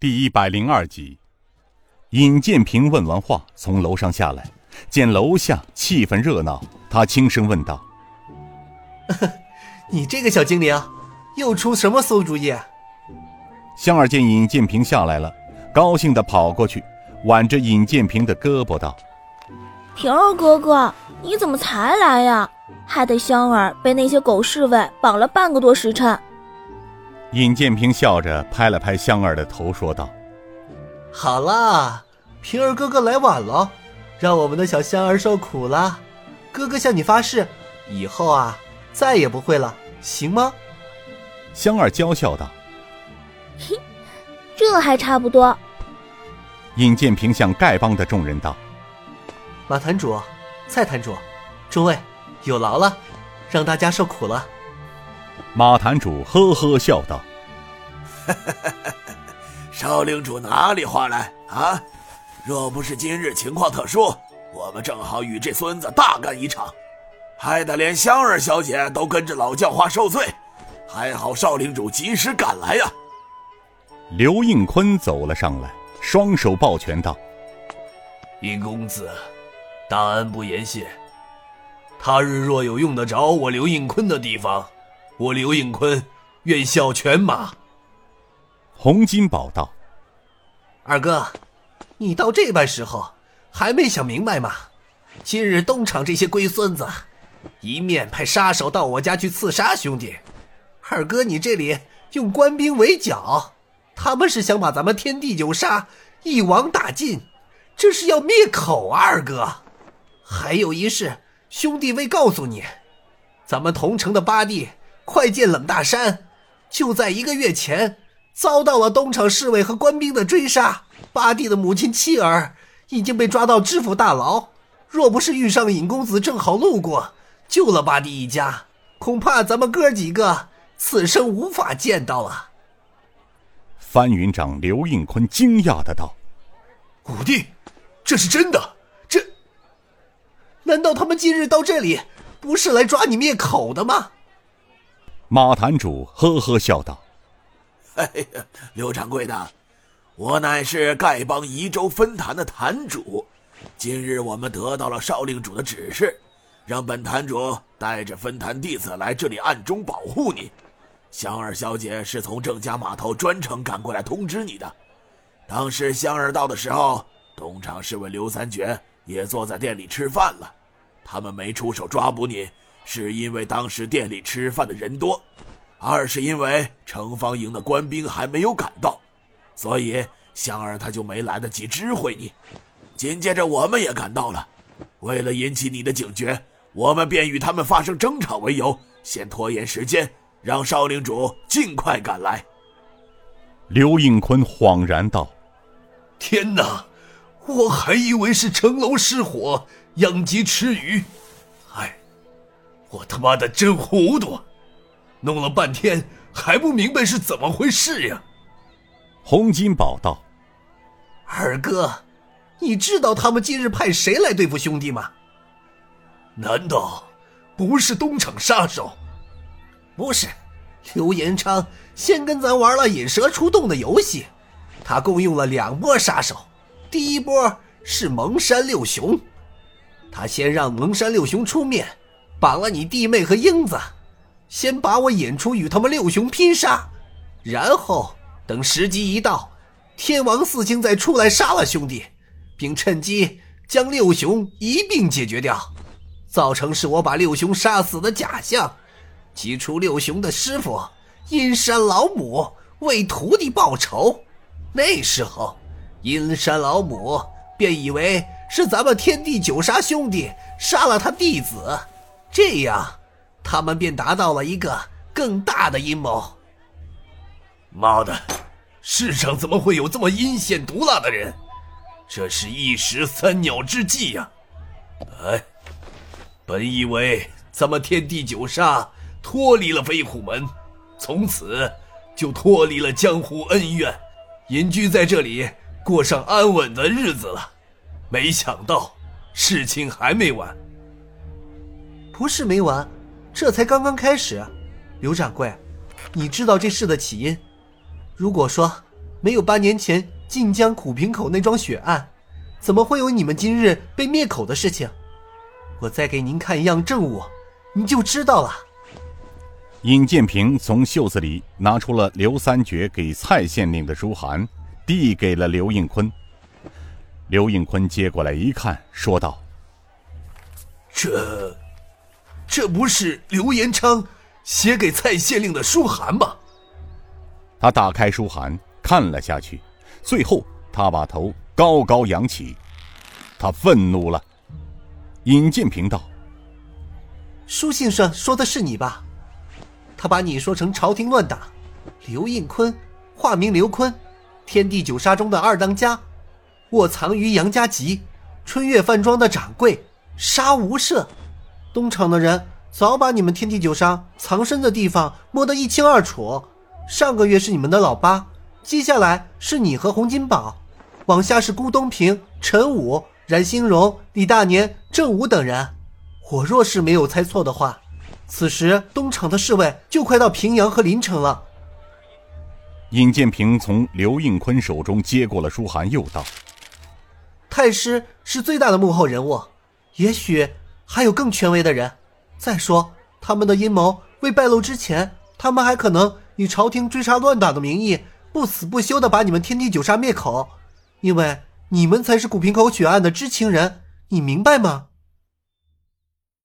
第一百零二集，尹建平问完话，从楼上下来，见楼下气氛热闹，他轻声问道：“你这个小精灵，又出什么馊主意？”香儿见尹建平下来了，高兴的跑过去，挽着尹建平的胳膊道：“平儿哥哥，你怎么才来呀？害得香儿被那些狗侍卫绑了半个多时辰。”尹建平笑着拍了拍香儿的头，说道：“好啦，平儿哥哥来晚了，让我们的小香儿受苦了。哥哥向你发誓，以后啊，再也不会了，行吗？”香儿娇笑道：“嘿，这还差不多。”尹建平向丐帮的众人道：“马坛主，蔡坛主，诸位有劳了，让大家受苦了。”马坛主呵呵笑道：“ 少领主哪里话来啊？若不是今日情况特殊，我们正好与这孙子大干一场，害得连香儿小姐都跟着老教花受罪。还好少领主及时赶来呀！”刘应坤走了上来，双手抱拳道：“尹公子，大恩不言谢。他日若有用得着我刘应坤的地方。”我刘应坤愿效犬马。洪金宝道：“二哥，你到这般时候还没想明白吗？今日东厂这些龟孙子，一面派杀手到我家去刺杀兄弟，二哥你这里用官兵围剿，他们是想把咱们天地九杀一网打尽，这是要灭口啊！二哥，还有一事，兄弟未告诉你，咱们同城的八弟。”快剑冷大山，就在一个月前，遭到了东厂侍卫和官兵的追杀。八弟的母亲妻儿已经被抓到知府大牢。若不是遇上尹公子正好路过，救了八弟一家，恐怕咱们哥几个此生无法见到了。翻云长刘应坤惊讶的道：“五弟，这是真的？这……难道他们今日到这里，不是来抓你灭口的吗？”马坛主呵呵笑道：“哎呀，刘掌柜的，我乃是丐帮宜州分坛的坛主。今日我们得到了少令主的指示，让本坛主带着分坛弟子来这里暗中保护你。香儿小姐是从郑家码头专程赶过来通知你的。当时香儿到的时候，东厂侍卫刘三绝也坐在店里吃饭了，他们没出手抓捕你。”是因为当时店里吃饭的人多，二是因为城方营的官兵还没有赶到，所以香儿他就没来得及知会你。紧接着我们也赶到了，为了引起你的警觉，我们便与他们发生争吵为由，先拖延时间，让少领主尽快赶来。刘应坤恍然道：“天哪，我还以为是城楼失火，殃及池鱼。”我他妈的真糊涂，弄了半天还不明白是怎么回事呀！洪金宝道：“二哥，你知道他们今日派谁来对付兄弟吗？难道不是东厂杀手？不是，刘延昌先跟咱玩了引蛇出洞的游戏，他共用了两波杀手。第一波是蒙山六雄，他先让蒙山六雄出面。”绑了你弟妹和英子，先把我引出与他们六雄拼杀，然后等时机一到，天王四星再出来杀了兄弟，并趁机将六雄一并解决掉，造成是我把六雄杀死的假象，激出六雄的师傅阴山老母为徒弟报仇。那时候，阴山老母便以为是咱们天地九杀兄弟杀了他弟子。这样，他们便达到了一个更大的阴谋。妈的，世上怎么会有这么阴险毒辣的人？这是一石三鸟之计呀！哎，本以为咱们天地九杀脱离了飞虎门，从此就脱离了江湖恩怨，隐居在这里过上安稳的日子了。没想到，事情还没完。不是没完，这才刚刚开始。刘掌柜，你知道这事的起因？如果说没有八年前晋江苦平口那桩血案，怎么会有你们今日被灭口的事情？我再给您看一样证物，你就知道了。尹建平从袖子里拿出了刘三绝给蔡县令的书函，递给了刘应坤。刘应坤接过来一看，说道：“这，这不是刘延昌写给蔡县令的书函吗？”他打开书函看了下去，最后他把头高高扬起，他愤怒了。尹建平道：“书信上说的是你吧？”他把你说成朝廷乱党，刘应坤，化名刘坤，天地九杀中的二当家，卧藏于杨家集，春月饭庄的掌柜，杀无赦。东厂的人早把你们天地九杀藏身的地方摸得一清二楚。上个月是你们的老八，接下来是你和洪金宝，往下是辜东平、陈武、冉兴荣、李大年、郑武等人。我若是没有猜错的话。此时，东厂的侍卫就快到平阳和临城了。尹建平从刘应坤手中接过了书函，又道：“太师是最大的幕后人物，也许还有更权威的人。再说，他们的阴谋未败露之前，他们还可能以朝廷追杀乱党的名义，不死不休的把你们天地九杀灭口，因为你们才是古平口血案的知情人，你明白吗？”